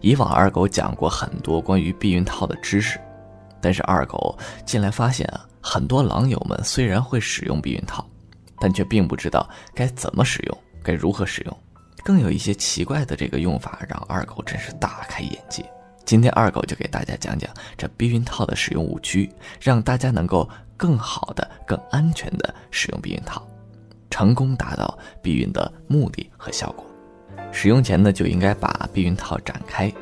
以往二狗讲过很多关于避孕套的知识，但是二狗近来发现啊，很多狼友们虽然会使用避孕套，但却并不知道该怎么使用，该如何使用，更有一些奇怪的这个用法，让二狗真是大开眼界。今天二狗就给大家讲讲这避孕套的使用误区，让大家能够更好的、更安全的使用避孕套，成功达到避孕的目的和效果。使用前呢，就应该把避孕套展开。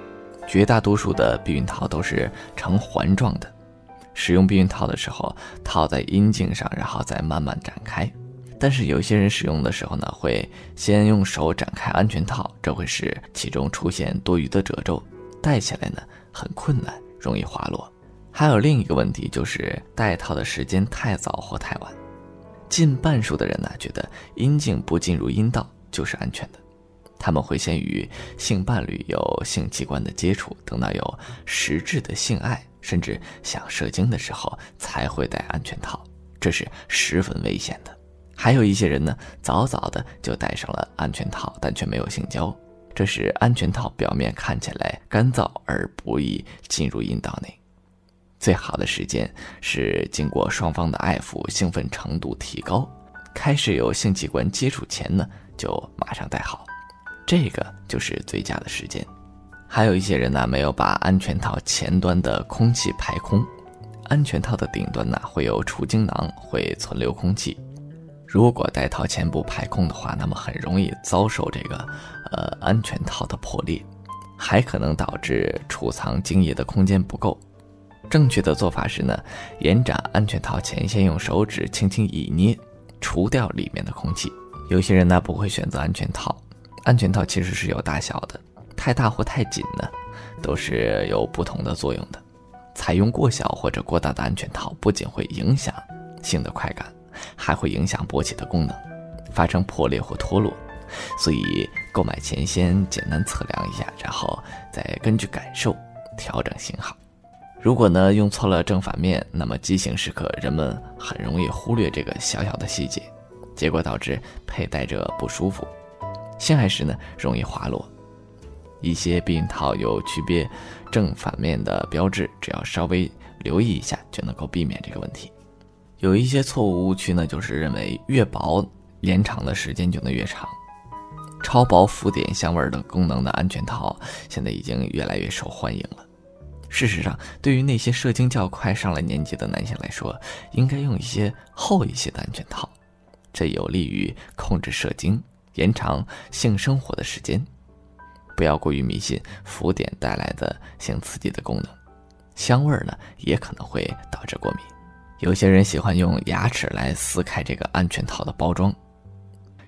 绝大多数的避孕套都是呈环状的。使用避孕套的时候，套在阴茎上，然后再慢慢展开。但是有些人使用的时候呢，会先用手展开安全套，这会使其中出现多余的褶皱，戴起来呢很困难，容易滑落。还有另一个问题就是戴套的时间太早或太晚。近半数的人呢，觉得阴茎不进入阴道就是安全的。他们会先与性伴侣有性器官的接触，等到有实质的性爱，甚至想射精的时候才会戴安全套，这是十分危险的。还有一些人呢，早早的就戴上了安全套，但却没有性交，这是安全套表面看起来干燥而不易进入阴道内。最好的时间是经过双方的爱抚，兴奋程度提高，开始有性器官接触前呢，就马上戴好。这个就是最佳的时间。还有一些人呢，没有把安全套前端的空气排空。安全套的顶端呢，会有储精囊，会存留空气。如果戴套前不排空的话，那么很容易遭受这个，呃，安全套的破裂，还可能导致储藏精液的空间不够。正确的做法是呢，延展安全套前，先用手指轻轻一捏，除掉里面的空气。有些人呢，不会选择安全套。安全套其实是有大小的，太大或太紧呢，都是有不同的作用的。采用过小或者过大的安全套，不仅会影响性的快感，还会影响勃起的功能，发生破裂或脱落。所以购买前先简单测量一下，然后再根据感受调整型号。如果呢用错了正反面，那么激情时刻人们很容易忽略这个小小的细节，结果导致佩戴者不舒服。性爱时呢，容易滑落。一些避孕套有区别正反面的标志，只要稍微留意一下，就能够避免这个问题。有一些错误误区呢，就是认为越薄延长的时间就能越长。超薄浮点香味的功能的安全套，现在已经越来越受欢迎了。事实上，对于那些射精较快、上了年纪的男性来说，应该用一些厚一些的安全套，这有利于控制射精。延长性生活的时间，不要过于迷信浮点带来的性刺激的功能。香味儿呢，也可能会导致过敏。有些人喜欢用牙齿来撕开这个安全套的包装，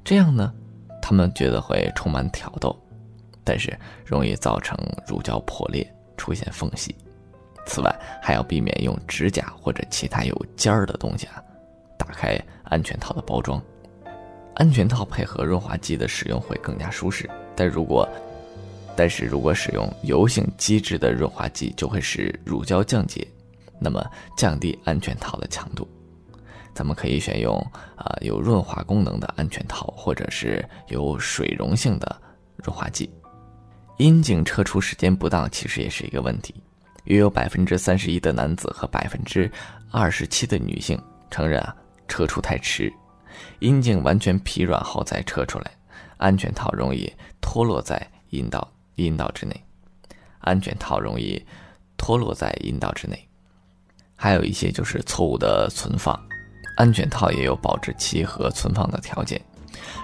这样呢，他们觉得会充满挑逗，但是容易造成乳胶破裂，出现缝隙。此外，还要避免用指甲或者其他有尖儿的东西啊，打开安全套的包装。安全套配合润滑剂的使用会更加舒适，但如果，但是如果使用油性机制的润滑剂，就会使乳胶降解，那么降低安全套的强度。咱们可以选用啊有润滑功能的安全套，或者是有水溶性的润滑剂。阴茎撤出时间不当，其实也是一个问题。约有百分之三十一的男子和百分之二十七的女性承认啊撤出太迟。阴茎完全疲软后再撤出来，安全套容易脱落在阴道阴道之内，安全套容易脱落在阴道之内。还有一些就是错误的存放，安全套也有保质期和存放的条件。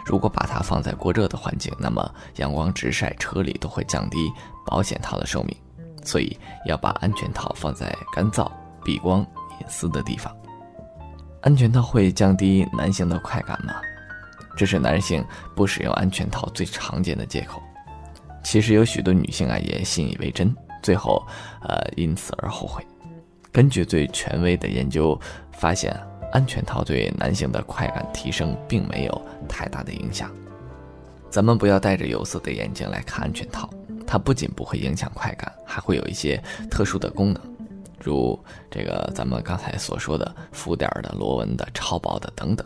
如果把它放在过热的环境，那么阳光直晒、车里都会降低保险套的寿命。所以要把安全套放在干燥、避光、隐私的地方。安全套会降低男性的快感吗？这是男性不使用安全套最常见的借口。其实有许多女性啊也信以为真，最后，呃因此而后悔。根据最权威的研究发现，安全套对男性的快感提升并没有太大的影响。咱们不要戴着有色的眼镜来看安全套，它不仅不会影响快感，还会有一些特殊的功能。如这个咱们刚才所说的浮点的、螺纹的、超薄的等等，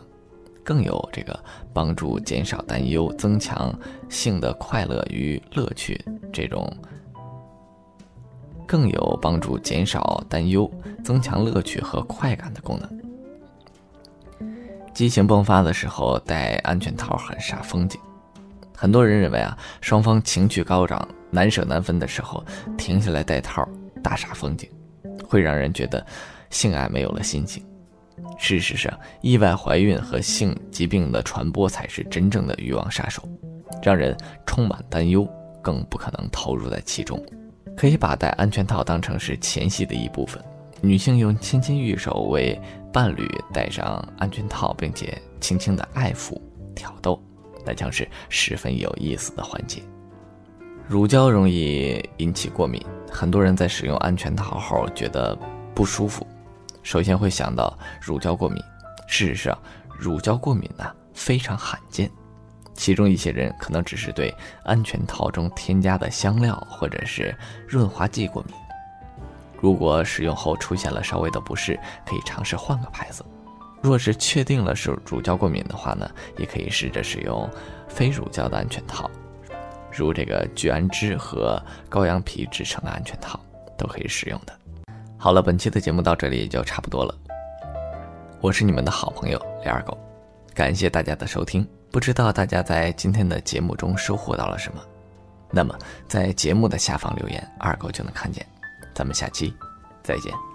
更有这个帮助减少担忧、增强性的快乐与乐趣这种更有帮助减少担忧、增强乐趣和快感的功能。激情迸发的时候戴安全套很煞风景。很多人认为啊，双方情绪高涨、难舍难分的时候停下来戴套大煞风景，会让人觉得性爱没有了心情。事实上，意外怀孕和性疾病的传播才是真正的欲望杀手，让人充满担忧，更不可能投入在其中。可以把戴安全套当成是前戏的一部分，女性用亲亲玉手为伴侣戴上安全套，并且轻轻的爱抚、挑逗，那将是十分有意思的环节。乳胶容易引起过敏，很多人在使用安全套后觉得不舒服。首先会想到乳胶过敏，事实上，乳胶过敏呢非常罕见，其中一些人可能只是对安全套中添加的香料或者是润滑剂过敏。如果使用后出现了稍微的不适，可以尝试换个牌子。若是确定了是乳胶过敏的话呢，也可以试着使用非乳胶的安全套，如这个聚氨酯和羔羊皮制成的安全套都可以使用的。好了，本期的节目到这里也就差不多了。我是你们的好朋友李二狗，感谢大家的收听。不知道大家在今天的节目中收获到了什么？那么在节目的下方留言，二狗就能看见。咱们下期再见。